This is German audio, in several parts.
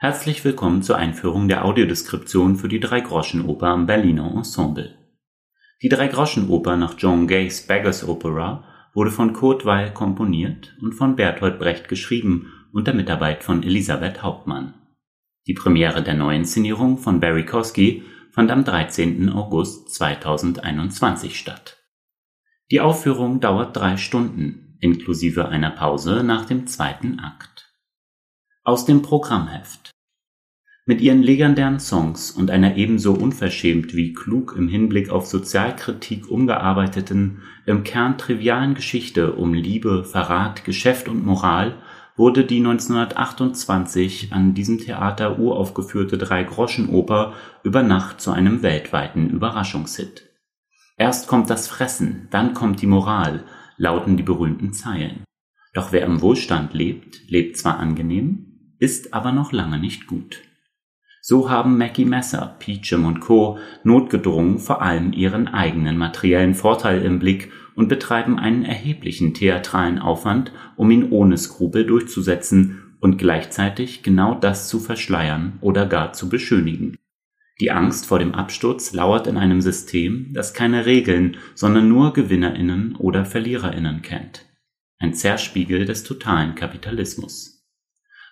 Herzlich willkommen zur Einführung der Audiodeskription für die Dreigroschenoper am Berliner Ensemble. Die Dreigroschenoper nach John Gays Beggars Opera wurde von Kurt Weil komponiert und von Bertolt Brecht geschrieben unter Mitarbeit von Elisabeth Hauptmann. Die Premiere der Neuinszenierung von Barry Kosky fand am 13. August 2021 statt. Die Aufführung dauert drei Stunden, inklusive einer Pause nach dem zweiten Akt. Aus dem Programmheft mit ihren legendären Songs und einer ebenso unverschämt wie klug im Hinblick auf Sozialkritik umgearbeiteten, im Kern trivialen Geschichte um Liebe, Verrat, Geschäft und Moral wurde die 1928 an diesem Theater uraufgeführte Drei-Groschen-Oper über Nacht zu einem weltweiten Überraschungshit. Erst kommt das Fressen, dann kommt die Moral, lauten die berühmten Zeilen. Doch wer im Wohlstand lebt, lebt zwar angenehm, ist aber noch lange nicht gut. So haben Mackie Messer, Peachum und Co. notgedrungen vor allem ihren eigenen materiellen Vorteil im Blick und betreiben einen erheblichen theatralen Aufwand, um ihn ohne Skrupel durchzusetzen und gleichzeitig genau das zu verschleiern oder gar zu beschönigen. Die Angst vor dem Absturz lauert in einem System, das keine Regeln, sondern nur Gewinnerinnen oder Verliererinnen kennt. Ein Zerspiegel des totalen Kapitalismus.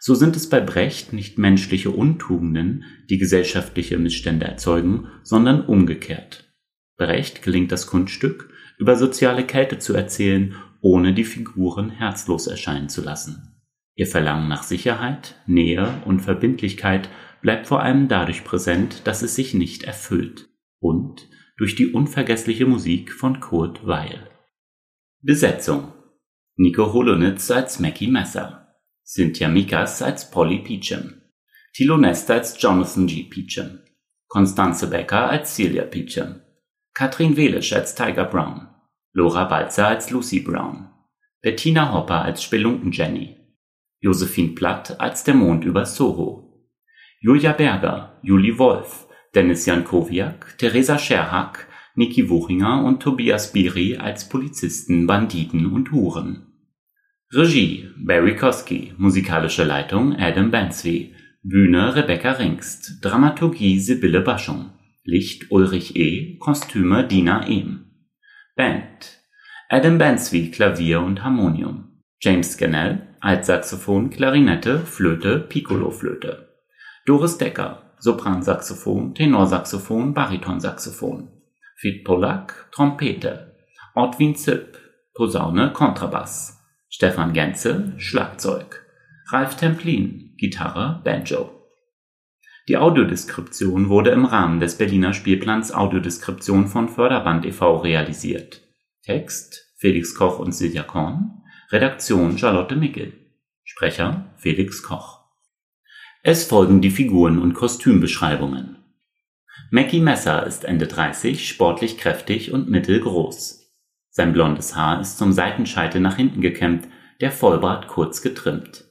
So sind es bei Brecht nicht menschliche Untugenden, die gesellschaftliche Missstände erzeugen, sondern umgekehrt. Brecht gelingt das Kunststück, über soziale Kälte zu erzählen, ohne die Figuren herzlos erscheinen zu lassen. Ihr Verlangen nach Sicherheit, Nähe und Verbindlichkeit bleibt vor allem dadurch präsent, dass es sich nicht erfüllt und durch die unvergessliche Musik von Kurt Weil. Besetzung Nico Holonitz als Mackie Messer Cynthia Mikas als Polly Peachum, Thilo Nester als Jonathan G. Peachum, Constanze Becker als Celia Peachum, Katrin Welisch als Tiger Brown, Laura Balzer als Lucy Brown, Bettina Hopper als Spelunken Jenny, Josephine Platt als der Mond über Soho, Julia Berger, Julie Wolf, Dennis Jankowiak, Theresa Scherhack, Niki Wuchinger und Tobias Biri als Polizisten, Banditen und Huren. Regie Barry Kosky, musikalische Leitung Adam Bansby, Bühne Rebecca Ringst, Dramaturgie Sibylle Baschung, Licht Ulrich E., Kostüme Dina Ehm. Band Adam Bansby Klavier und Harmonium, James Scannell Altsaxophon, Klarinette, Flöte, Piccolo-Flöte, Doris Decker Sopransaxophon, Tenorsaxophon, Baritonsaxophon, Fit Polak Trompete, Ortwin Zipp Posaune, Kontrabass Stefan Genze Schlagzeug, Ralf Templin Gitarre, Banjo. Die Audiodeskription wurde im Rahmen des Berliner Spielplans Audiodeskription von Förderband e.V. realisiert. Text Felix Koch und Silja Korn, Redaktion Charlotte Mickel, Sprecher Felix Koch. Es folgen die Figuren und Kostümbeschreibungen. Mackie Messer ist Ende 30, sportlich kräftig und mittelgroß. Sein blondes Haar ist zum Seitenscheitel nach hinten gekämmt, der Vollbart kurz getrimmt.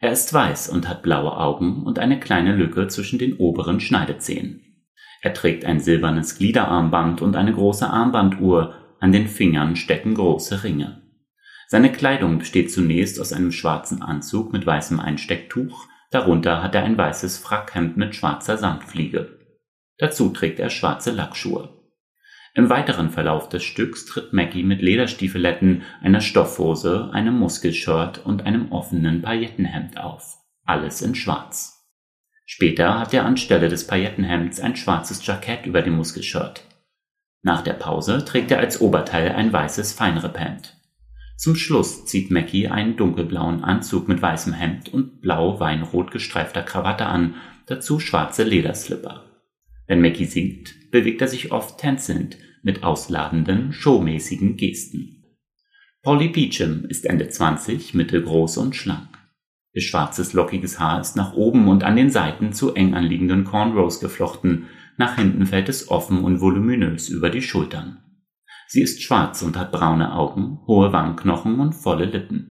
Er ist weiß und hat blaue Augen und eine kleine Lücke zwischen den oberen Schneidezähnen. Er trägt ein silbernes Gliederarmband und eine große Armbanduhr, an den Fingern stecken große Ringe. Seine Kleidung besteht zunächst aus einem schwarzen Anzug mit weißem Einstecktuch, darunter hat er ein weißes Frackhemd mit schwarzer Samtfliege. Dazu trägt er schwarze Lackschuhe. Im weiteren Verlauf des Stücks tritt Maggie mit Lederstiefeletten, einer Stoffhose, einem Muskelshirt und einem offenen Paillettenhemd auf, alles in schwarz. Später hat er anstelle des Paillettenhemds ein schwarzes Jackett über dem Muskelshirt. Nach der Pause trägt er als Oberteil ein weißes Feinripp-Hemd. Zum Schluss zieht Mackie einen dunkelblauen Anzug mit weißem Hemd und blau-weinrot gestreifter Krawatte an, dazu schwarze Lederslipper. Wenn Mackie singt, bewegt er sich oft tänzelnd mit ausladenden, showmäßigen Gesten. Polly Peachum ist Ende 20, mittelgroß und schlank. Ihr schwarzes lockiges Haar ist nach oben und an den Seiten zu eng anliegenden Cornrows geflochten, nach hinten fällt es offen und voluminös über die Schultern. Sie ist schwarz und hat braune Augen, hohe Wangenknochen und volle Lippen.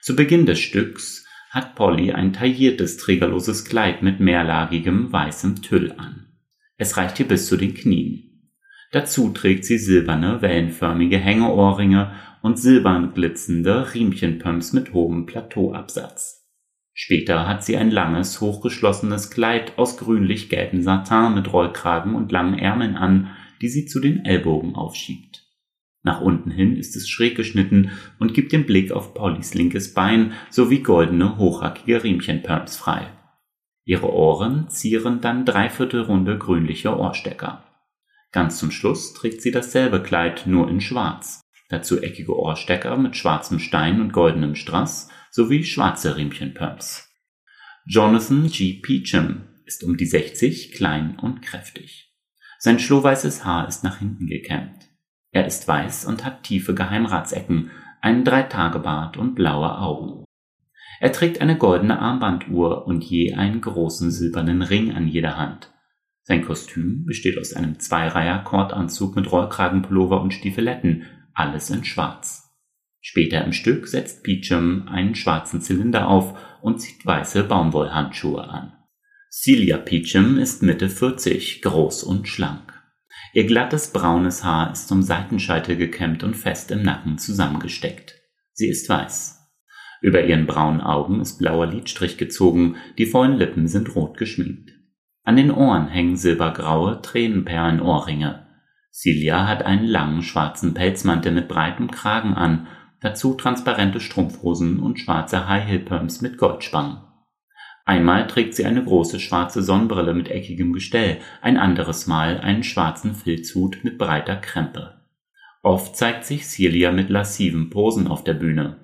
Zu Beginn des Stücks hat Polly ein tailliertes, trägerloses Kleid mit mehrlagigem weißem Tüll an. Es reicht ihr bis zu den Knien. Dazu trägt sie silberne, wellenförmige Hängeohrringe und silbern glitzernde Riemchenpumps mit hohem Plateauabsatz. Später hat sie ein langes, hochgeschlossenes Kleid aus grünlich-gelbem Satin mit Rollkragen und langen Ärmeln an, die sie zu den Ellbogen aufschiebt. Nach unten hin ist es schräg geschnitten und gibt den Blick auf Pollys linkes Bein sowie goldene, hochhackige Riemchenperms frei. Ihre Ohren zieren dann dreiviertelrunde grünliche Ohrstecker. Ganz zum Schluss trägt sie dasselbe Kleid, nur in schwarz. Dazu eckige Ohrstecker mit schwarzem Stein und goldenem Strass sowie schwarze Riemchenperms. Jonathan G. Peacham ist um die 60, klein und kräftig. Sein schlohweißes Haar ist nach hinten gekämmt. Er ist weiß und hat tiefe Geheimratsecken, einen Dreitagebart und blaue Augen. Er trägt eine goldene Armbanduhr und je einen großen silbernen Ring an jeder Hand. Sein Kostüm besteht aus einem Zweireiher-Kordanzug mit Rollkragenpullover und Stiefeletten, alles in schwarz. Später im Stück setzt Peachum einen schwarzen Zylinder auf und zieht weiße Baumwollhandschuhe an. Celia Peachum ist Mitte 40, groß und schlank. Ihr glattes braunes Haar ist zum Seitenscheitel gekämmt und fest im Nacken zusammengesteckt. Sie ist weiß. Über ihren braunen Augen ist blauer Lidstrich gezogen, die vollen Lippen sind rot geschminkt. An den Ohren hängen silbergraue Tränenperlenohrringe. Celia hat einen langen schwarzen Pelzmantel mit breitem Kragen an, dazu transparente Strumpfhosen und schwarze High-Heel-Pumps mit Goldspangen. Einmal trägt sie eine große schwarze Sonnenbrille mit eckigem Gestell, ein anderes Mal einen schwarzen Filzhut mit breiter Krempe. Oft zeigt sich Celia mit lassiven Posen auf der Bühne.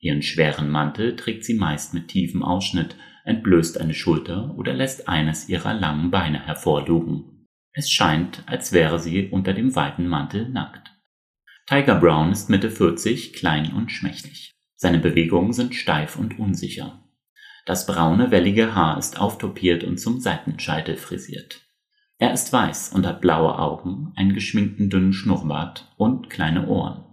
Ihren schweren Mantel trägt sie meist mit tiefem Ausschnitt, entblößt eine Schulter oder lässt eines ihrer langen Beine hervorlugen. Es scheint, als wäre sie unter dem weiten Mantel nackt. Tiger Brown ist Mitte 40, klein und schmächtig. Seine Bewegungen sind steif und unsicher. Das braune, wellige Haar ist auftopiert und zum Seitenscheitel frisiert. Er ist weiß und hat blaue Augen, einen geschminkten dünnen Schnurrbart und kleine Ohren.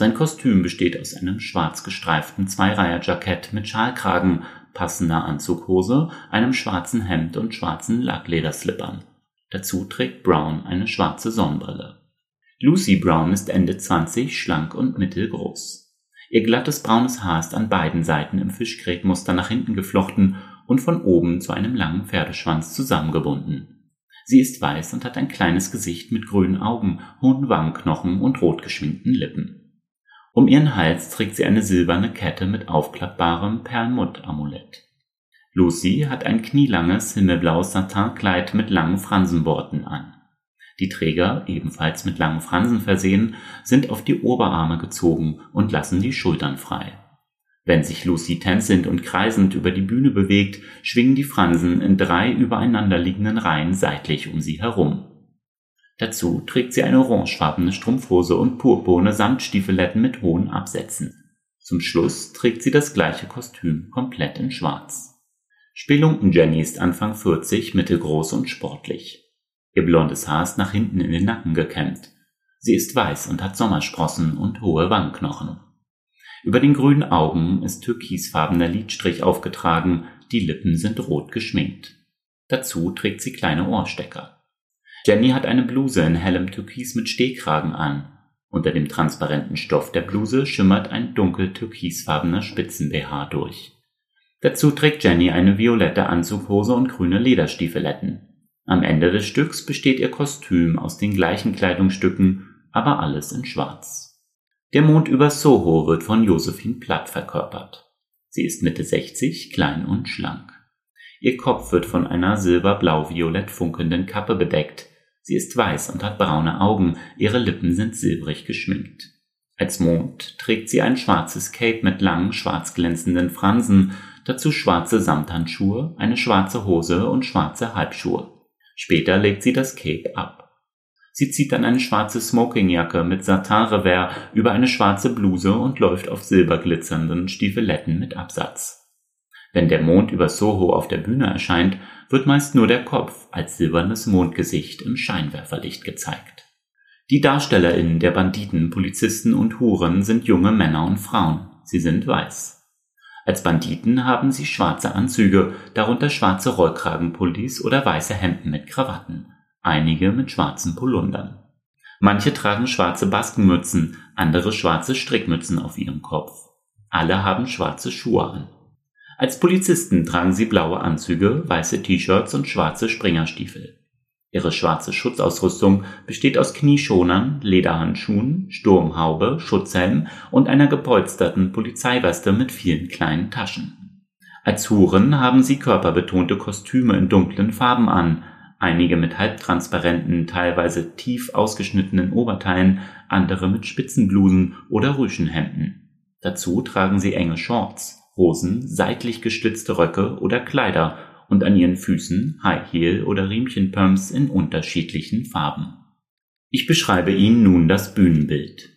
Sein Kostüm besteht aus einem schwarz gestreiften Zweireiher-Jackett mit Schalkragen, passender Anzughose, einem schwarzen Hemd und schwarzen Lacklederslippern. Dazu trägt Brown eine schwarze Sonnenbrille. Lucy Brown ist Ende 20, schlank und mittelgroß. Ihr glattes braunes Haar ist an beiden Seiten im Fischgrätmuster nach hinten geflochten und von oben zu einem langen Pferdeschwanz zusammengebunden. Sie ist weiß und hat ein kleines Gesicht mit grünen Augen, hohen Wangenknochen und rot geschminkten Lippen. Um ihren Hals trägt sie eine silberne Kette mit aufklappbarem Perlmutt-Amulett. Lucy hat ein knielanges himmelblaues Satinkleid mit langen Fransenborten an. Die Träger, ebenfalls mit langen Fransen versehen, sind auf die Oberarme gezogen und lassen die Schultern frei. Wenn sich Lucy tänzelnd und kreisend über die Bühne bewegt, schwingen die Fransen in drei übereinanderliegenden Reihen seitlich um sie herum. Dazu trägt sie eine orangefarbene Strumpfhose und purpurne Samtstiefeletten mit hohen Absätzen. Zum Schluss trägt sie das gleiche Kostüm komplett in schwarz. Spelunken Jenny ist Anfang 40, mittelgroß und sportlich. Ihr blondes Haar ist nach hinten in den Nacken gekämmt. Sie ist weiß und hat Sommersprossen und hohe Wangenknochen. Über den grünen Augen ist türkisfarbener Lidstrich aufgetragen, die Lippen sind rot geschminkt. Dazu trägt sie kleine Ohrstecker. Jenny hat eine Bluse in hellem Türkis mit Stehkragen an. Unter dem transparenten Stoff der Bluse schimmert ein dunkel türkisfarbener Spitzen-BH durch. Dazu trägt Jenny eine violette Anzughose und grüne Lederstiefeletten. Am Ende des Stücks besteht ihr Kostüm aus den gleichen Kleidungsstücken, aber alles in schwarz. Der Mond über Soho wird von Josephine Platt verkörpert. Sie ist Mitte 60, klein und schlank. Ihr Kopf wird von einer silberblau-violett funkelnden Kappe bedeckt, Sie ist weiß und hat braune Augen, ihre Lippen sind silbrig geschminkt. Als Mond trägt sie ein schwarzes Cape mit langen, schwarz glänzenden Fransen, dazu schwarze Samthandschuhe, eine schwarze Hose und schwarze Halbschuhe. Später legt sie das Cape ab. Sie zieht dann eine schwarze Smokingjacke mit Satin-Revers über eine schwarze Bluse und läuft auf silberglitzernden Stiefeletten mit Absatz. Wenn der Mond über Soho auf der Bühne erscheint, wird meist nur der Kopf als silbernes Mondgesicht im Scheinwerferlicht gezeigt. Die DarstellerInnen der Banditen, Polizisten und Huren sind junge Männer und Frauen. Sie sind weiß. Als Banditen haben sie schwarze Anzüge, darunter schwarze Rollkragenpullis oder weiße Hemden mit Krawatten, einige mit schwarzen Polundern. Manche tragen schwarze Baskenmützen, andere schwarze Strickmützen auf ihrem Kopf. Alle haben schwarze Schuhe an. Als Polizisten tragen sie blaue Anzüge, weiße T-Shirts und schwarze Springerstiefel. Ihre schwarze Schutzausrüstung besteht aus Knieschonern, Lederhandschuhen, Sturmhaube, Schutzhelm und einer gepolsterten Polizeiweste mit vielen kleinen Taschen. Als Huren haben sie körperbetonte Kostüme in dunklen Farben an, einige mit halbtransparenten, teilweise tief ausgeschnittenen Oberteilen, andere mit Spitzenblusen oder Rüschenhemden. Dazu tragen sie enge Shorts, Hosen, seitlich gestützte Röcke oder Kleider und an ihren Füßen High Heel oder Riemchenpumps in unterschiedlichen Farben. Ich beschreibe Ihnen nun das Bühnenbild.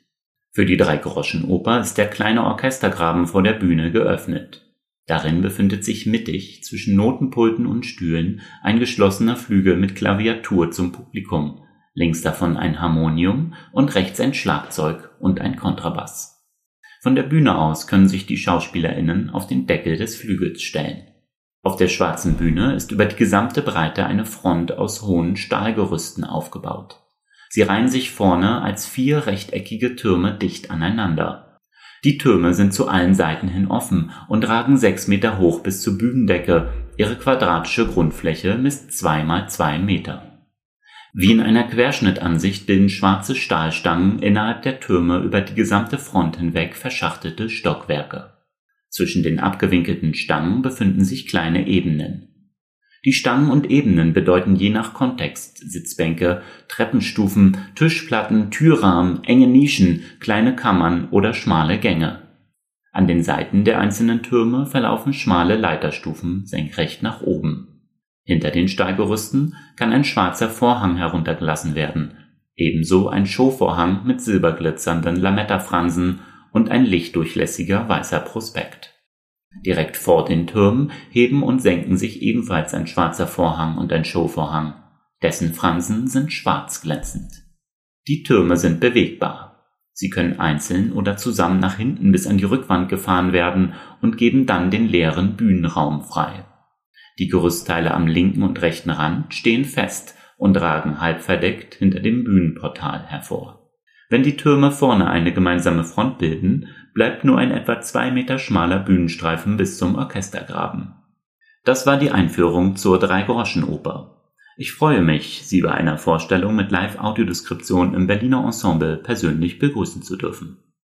Für die Dreigroschenoper ist der kleine Orchestergraben vor der Bühne geöffnet. Darin befindet sich mittig zwischen Notenpulten und Stühlen ein geschlossener Flügel mit Klaviatur zum Publikum, links davon ein Harmonium und rechts ein Schlagzeug und ein Kontrabass. Von der Bühne aus können sich die Schauspielerinnen auf den Deckel des Flügels stellen. Auf der schwarzen Bühne ist über die gesamte Breite eine Front aus hohen Stahlgerüsten aufgebaut. Sie reihen sich vorne als vier rechteckige Türme dicht aneinander die Türme sind zu allen Seiten hin offen und ragen sechs Meter hoch bis zur Bühnendecke, ihre quadratische Grundfläche misst zwei mal zwei Meter. Wie in einer Querschnittansicht bilden schwarze Stahlstangen innerhalb der Türme über die gesamte Front hinweg verschachtelte Stockwerke. Zwischen den abgewinkelten Stangen befinden sich kleine Ebenen die Stangen und Ebenen bedeuten je nach Kontext Sitzbänke, Treppenstufen, Tischplatten, Türrahmen, enge Nischen, kleine Kammern oder schmale Gänge. An den Seiten der einzelnen Türme verlaufen schmale Leiterstufen senkrecht nach oben. Hinter den Steigerüsten kann ein schwarzer Vorhang heruntergelassen werden, ebenso ein Showvorhang mit silberglitzernden Lamettafransen und ein lichtdurchlässiger weißer Prospekt. Direkt vor den Türmen heben und senken sich ebenfalls ein schwarzer Vorhang und ein Showvorhang. Dessen Fransen sind schwarz glänzend. Die Türme sind bewegbar. Sie können einzeln oder zusammen nach hinten bis an die Rückwand gefahren werden und geben dann den leeren Bühnenraum frei. Die Gerüstteile am linken und rechten Rand stehen fest und ragen halb verdeckt hinter dem Bühnenportal hervor. Wenn die Türme vorne eine gemeinsame Front bilden, bleibt nur ein etwa zwei Meter schmaler Bühnenstreifen bis zum Orchestergraben. Das war die Einführung zur Dreigroschenoper. Ich freue mich, Sie bei einer Vorstellung mit Live-Audiodeskription im Berliner Ensemble persönlich begrüßen zu dürfen